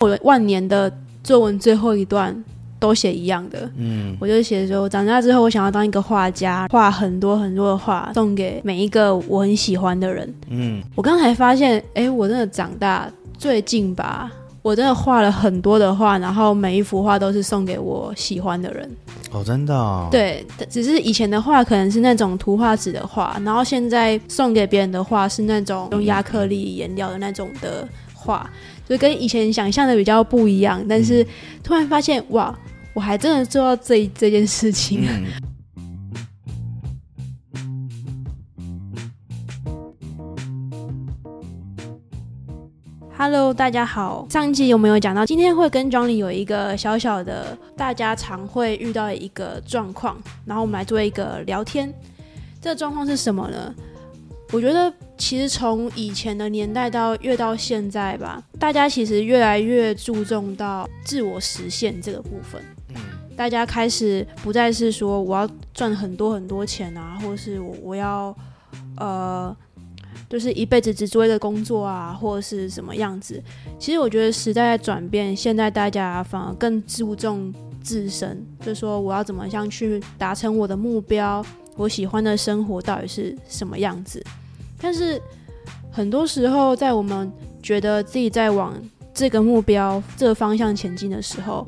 我的万年的作文最后一段都写一样的，嗯我就写说，长大之后我想要当一个画家，画很多很多的画，送给每一个我很喜欢的人。嗯，我刚才发现，哎，我真的长大最近吧，我真的画了很多的画，然后每一幅画都是送给我喜欢的人。哦，真的、哦，，对，只是以前的画可能是那种图画纸的画，然后现在送给别人的画是那种用亚克力颜料的那种的画，就跟以前想象的比较不一样。但是突然发现，哇，我还真的做到这这件事情。嗯，Hello，大家好。上一集有没有讲到？今天会跟 Johnny 有一个小小的，大家常会遇到的一个状况，然后我们来做一个聊天。这个状况是什么呢？我觉得其实从以前的年代到越到现在吧，大家其实越来越注重到自我实现这个部分。大家开始不再是说我要赚很多很多钱啊，或者是我我要呃，就是一辈子只做一个工作啊，或者是什么样子。其实我觉得时代在转变，现在大家反而更注重自身，就说我要怎么样去达成我的目标，我喜欢的生活到底是什么样子。但是很多时候，在我们觉得自己在往这个目标、这个方向前进的时候，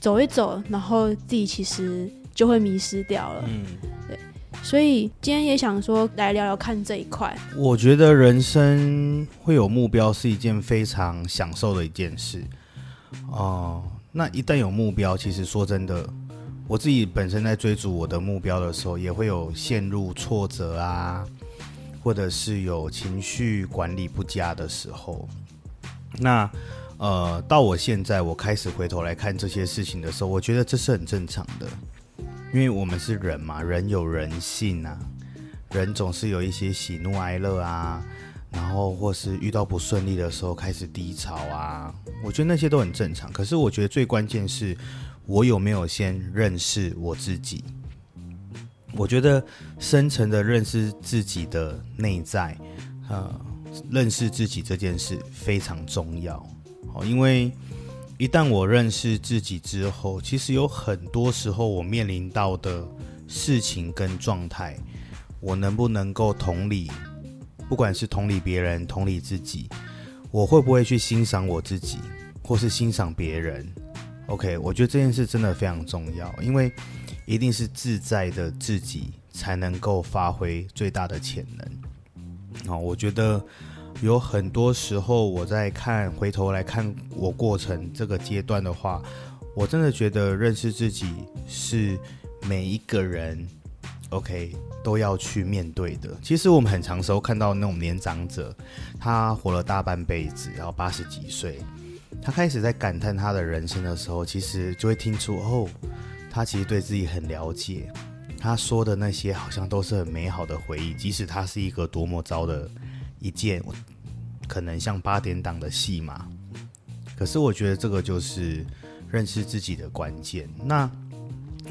走一走，然后自己其实就会迷失掉了。嗯，对所以今天也想说来聊聊看这一块。我觉得人生会有目标是一件非常享受的一件事哦、那一旦有目标，其实说真的，我自己本身在追逐我的目标的时候，也会有陷入挫折啊，或者是有情绪管理不佳的时候。那呃，到我现在我开始回头来看这些事情的时候，我觉得这是很正常的，因为我们是人嘛，人有人性啊。人总是有一些喜怒哀乐啊，然后或是遇到不顺利的时候开始低潮啊，我觉得那些都很正常。可是我觉得最关键是我有没有先认识我自己。我觉得深层的认识自己的内在，呃，认识自己这件事非常重要。哦，因为一旦我认识自己之后，其实有很多时候我面临到的事情跟状态。我能不能够同理，不管是同理别人、同理自己，我会不会去欣赏我自己，或是欣赏别人？OK，我觉得这件事真的非常重要，因为一定是自在的自己才能够发挥最大的潜能。哦，我觉得有很多时候我在看回头来看我过程这个阶段的话，我真的觉得认识自己是每一个人 OK 都要去面对的。其实我们很长时候看到那种年长者，他活了大半辈子，然后八十几岁，他开始在感叹他的人生的时候，其实就会听出哦，他其实对自己很了解。他说的那些好像都是很美好的回忆，即使他是一个多么糟的一件，可能像八点档的戏码。可是我觉得这个就是认识自己的关键。那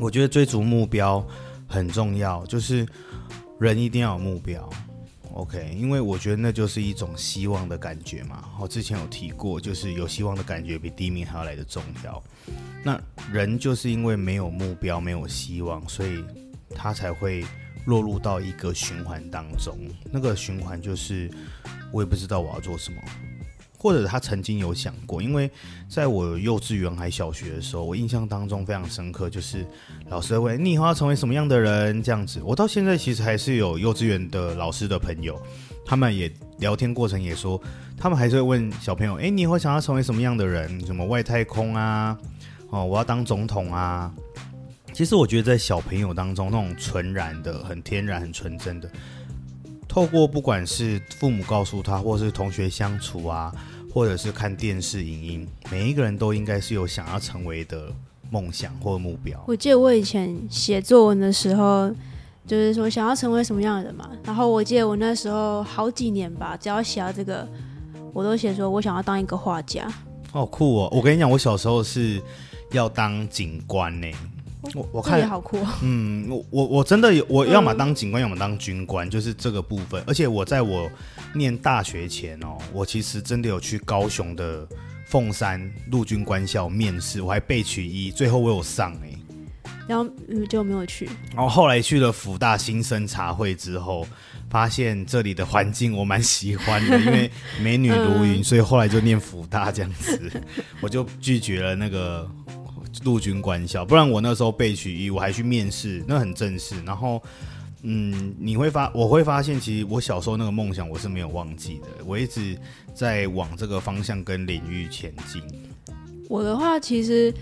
我觉得追逐目标很重要，就是人一定要有目标。OK，因为我觉得那就是一种希望的感觉嘛。我之前有提过，就是有希望的感觉比第一名还要来的重要。那人就是因为没有目标、没有希望，所以他才会落入到一个循环当中。那个循环就是我也不知道我要做什么，或者他曾经有想过，因为在我幼稚园还小学的时候，我印象当中非常深刻，就是老师会问你以后要成为什么样的人这样子。我到现在其实还是有幼稚园的老师的朋友，他们也聊天过程也说，他们还是会问小朋友，诶，你以后想要成为什么样的人？什么外太空啊？哦，我要当总统啊！其实我觉得在小朋友当中，那种纯然的、很天然、很纯真的，透过不管是父母告诉他，或是同学相处啊，或者是看电视、影音，每一个人都应该是有想要成为的梦想或目标。我记得我以前写作文的时候，就是说想要成为什么样的人嘛。然后我记得我那时候好几年吧，只要写到这个，我都写说我想要当一个画家。好酷哦！我跟你讲，我小时候是要当警官呢。我我这也看，好酷、哦。嗯，我我我真的有，我要么当警官，要么当军官，就是这个部分。而且我在我念大学前哦，我其实真的有去高雄的凤山陆军官校面试，我还被取一，最后我有上哎、然后嗯就没有去。然后后来去了福大新生茶会之后，发现这里的环境我蛮喜欢的，因为 美女如云，所以后来就念福大这样子，我就拒绝了那个陆军官校，不然我那时候被取一，我还去面试，那很正式。然后，嗯，你会发，我会发现，其实我小时候那个梦想我是没有忘记的，我一直在往这个方向跟领域前进。我的话，其实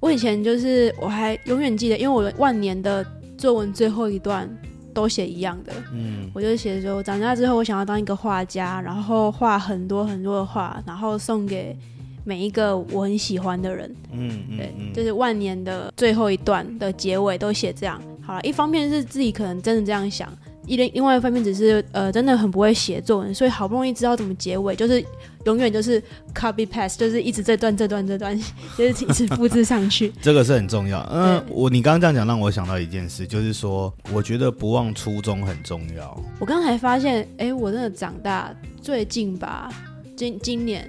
我以前就是我还永远记得，因为我万年的作文最后一段都写一样的，嗯我就写说长大之后我想要当一个画家，然后画很多很多的画，然后送给每一个我很喜欢的人。嗯嗯对，嗯，就是万年的最后一段的结尾都写这样。好了，一方面是自己可能真的这样想，一另另外一方面只是呃真的很不会写作文，所以好不容易知道怎么结尾，就是永远就是 copy paste，就是一直这段这段这段，就是一直复制上去。这个是很重要。嗯，对我你刚刚这样讲，让我想到一件事，就是说，我觉得不忘初衷很重要。我刚才发现，哎、我真的长大最近吧，今今年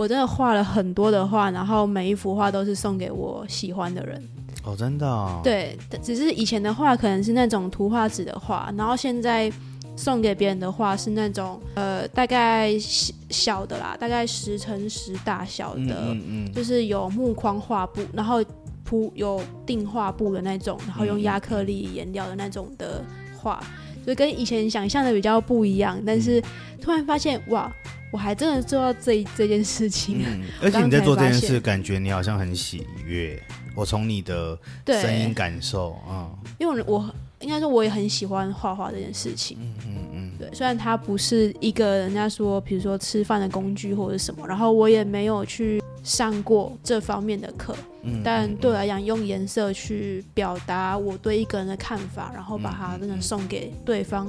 我真的画了很多的画，然后每一幅画都是送给我喜欢的人。哦，真的、哦。，对，只是以前的画可能是那种图画纸的画，然后现在送给别人的画是那种呃大概小小的啦，大概十乘十大小嗯的，嗯嗯，就是有木框画布，然后铺有定画布的那种，然后用嗯亚克力颜料的那种的画，就跟以前想象的比较不一样。但是突然发现，哇，我还真的做到这这件事情。嗯，而且你在做这件事，感觉你好像很喜悦。我从你的，声音感受，嗯因为我应该说我也很喜欢画画这件事情。嗯嗯嗯，对，虽然它不是一个人家说，比如说吃饭的工具或者什么，然后我也没有去上过这方面的课，嗯但对我来讲，用颜色去表达我对一个人的看法，然后把它真的送给对方，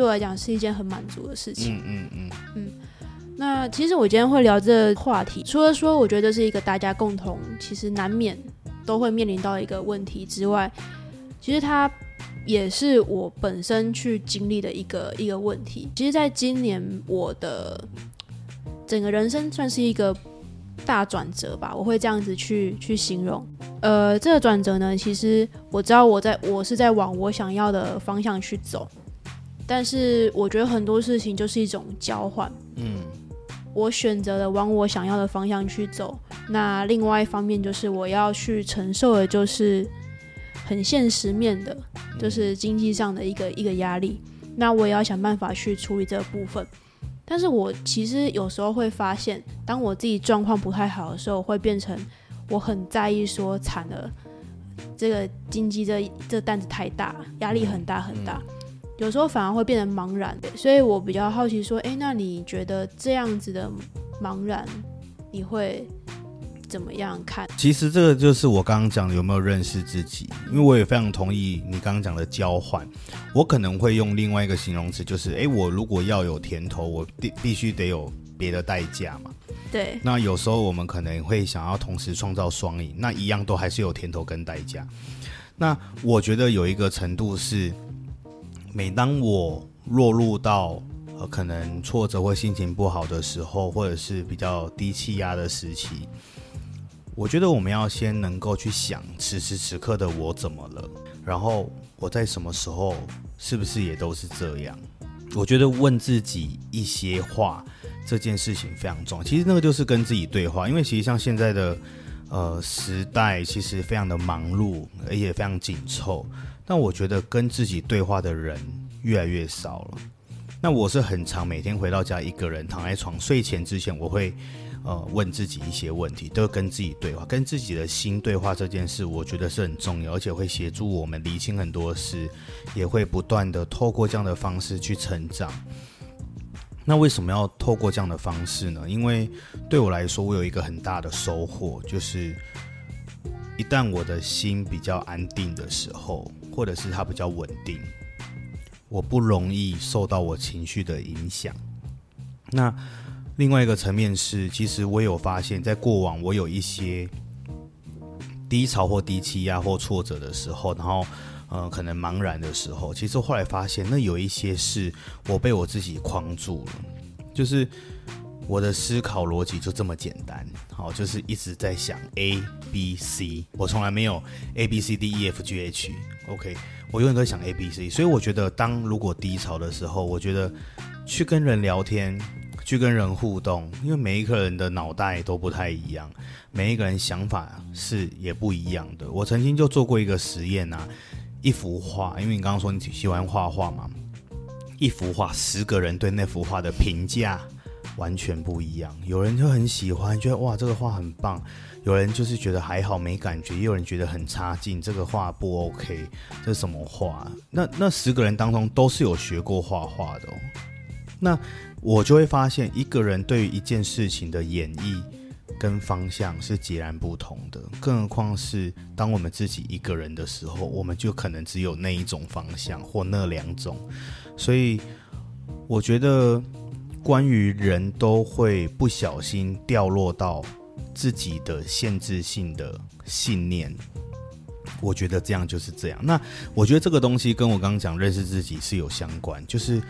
对我来讲是一件很满足的事情。嗯嗯嗯那其实我今天会聊这个话题，除了说我觉得这是一个大家共同其实难免都会面临到一个问题之外，其实它也是我本身去经历的一个一个问题。其实，在今年我的整个人生算是一个大转折吧，我会这样子去去形容。呃，这个转折呢，其实我知道我在我是在往我想要的方向去走，但是我觉得很多事情就是一种交换。嗯我选择了往我想要的方向去走。那另外一方面就是我要去承受的，就是很现实面的，就是经济上的一个一个压力。那我也要想办法去处理这个部分。但是我其实有时候会发现，当我自己状况不太好的时候，会变成我很在意说惨了，这个经济这这担子太大，压力很大很大。有时候反而会变得茫然，所以我比较好奇说，诶，那你觉得这样子的茫然，你会怎么样看？其实这个就是我刚刚讲的有没有认识自己，因为我也非常同意你刚刚讲的交换。我可能会用另外一个形容词，就是诶，我如果要有甜头，我必必须得有别的代价嘛。对，那有时候我们可能会想要同时创造双赢，那一样都还是有甜头跟代价。那我觉得有一个程度是，每当我落入到呃可能挫折或心情不好的时候，或者是比较低气压的时期，我觉得我们要先能够去想此时此刻的我怎么了，然后我在什么时候是不是也都是这样？我觉得问自己一些话，这件事情非常重要。其实那个就是跟自己对话，因为其实像现在的呃时代，其实非常的忙碌，而且非常紧凑。但我觉得跟自己对话的人越来越少了。那我是很常每天回到家一个人躺在床睡前之前，我会呃问自己一些问题，都跟自己对话，跟自己的心对话这件事，我觉得是很重要，而且会协助我们理清很多事，也会不断的透过这样的方式去成长。那为什么要透过这样的方式呢？因为对我来说，我有一个很大的收获，就是一旦我的心比较安定的时候，或者是它比较稳定，我不容易受到我情绪的影响。那另外一个层面是，其实我有发现，在过往我有一些低潮或低气压或挫折的时候，然后呃可能茫然的时候，其实后来发现，那有一些是我被我自己框住了，就是我的思考逻辑就这么简单，好，就是一直在想 A B C，我从来没有 A B C D E F G H，OK，我永远都在想 A B C，所以我觉得当如果低潮的时候，我觉得去跟人聊天，去跟人互动，因为每一个人的脑袋都不太一样，每一个人想法是也不一样的。我曾经就做过一个实验啊，一幅画，因为你刚刚说你喜欢画画嘛。一幅画，十个人对那幅画的评价完全不一样。有人就很喜欢，觉得哇这个画很棒；有人就是觉得还好没感觉；也有人觉得很差劲，这个画不 OK。这是什么画？那那十个人当中都是有学过画画的。哦。那我就会发现，一个人对于一件事情的演绎跟方向是截然不同的。更何况是当我们自己一个人的时候，我们就可能只有那一种方向或那两种。所以，我觉得关于人都会不小心掉落到自己的限制性的信念，我觉得这样就是这样。那我觉得这个东西跟我刚刚讲认识自己是有相关，就是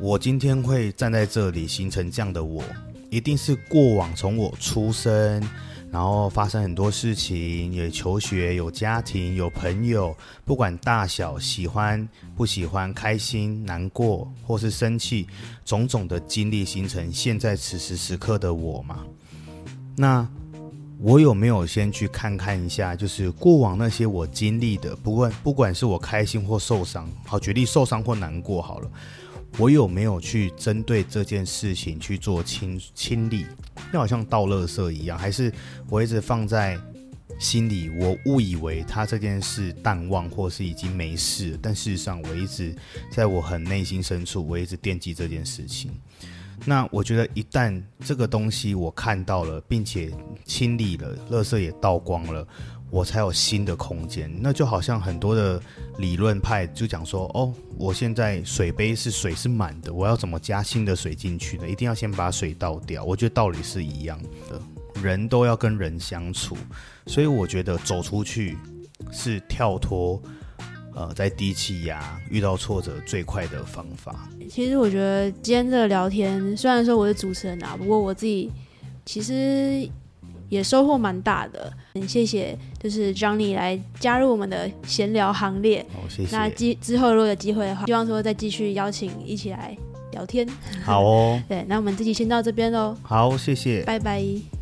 我今天会站在这里形成这样的我，一定是过往从我出生。然后发生很多事情，也求学，有家庭，有朋友，不管大小，喜欢不喜欢，开心难过，或是生气，种种的经历形成现在此时此刻的我嘛？那我有没有先去看看一下，就是过往那些我经历的，不管不管是我开心或受伤，好举例受伤或难过好了。我有没有去针对这件事情去做清清理？那好像倒垃圾一样，还是我一直放在心里？我误以为他这件事淡忘，或是已经没事，但事实上我一直在我很内心深处，我一直惦记这件事情。那我觉得，一旦这个东西我看到了，并且清理了，垃圾也倒光了。我才有新的空间，那就好像很多的理论派就讲说，哦，我现在水杯是水是满的，我要怎么加新的水进去呢？一定要先把水倒掉。我觉得道理是一样的，人都要跟人相处，所以我觉得走出去是跳脱，呃，在低气压遇到挫折最快的方法。其实我觉得今天这个聊天，虽然说我是主持人啊，不过我自己其实。也收获蛮大的，很谢谢，就是 Johnny 来加入我们的闲聊行列。哦，谢谢。那之之后如果有机会的话，希望说再继续邀请一起来聊天。好哦。对，那我们这期先到这边喽。好，谢谢。拜拜。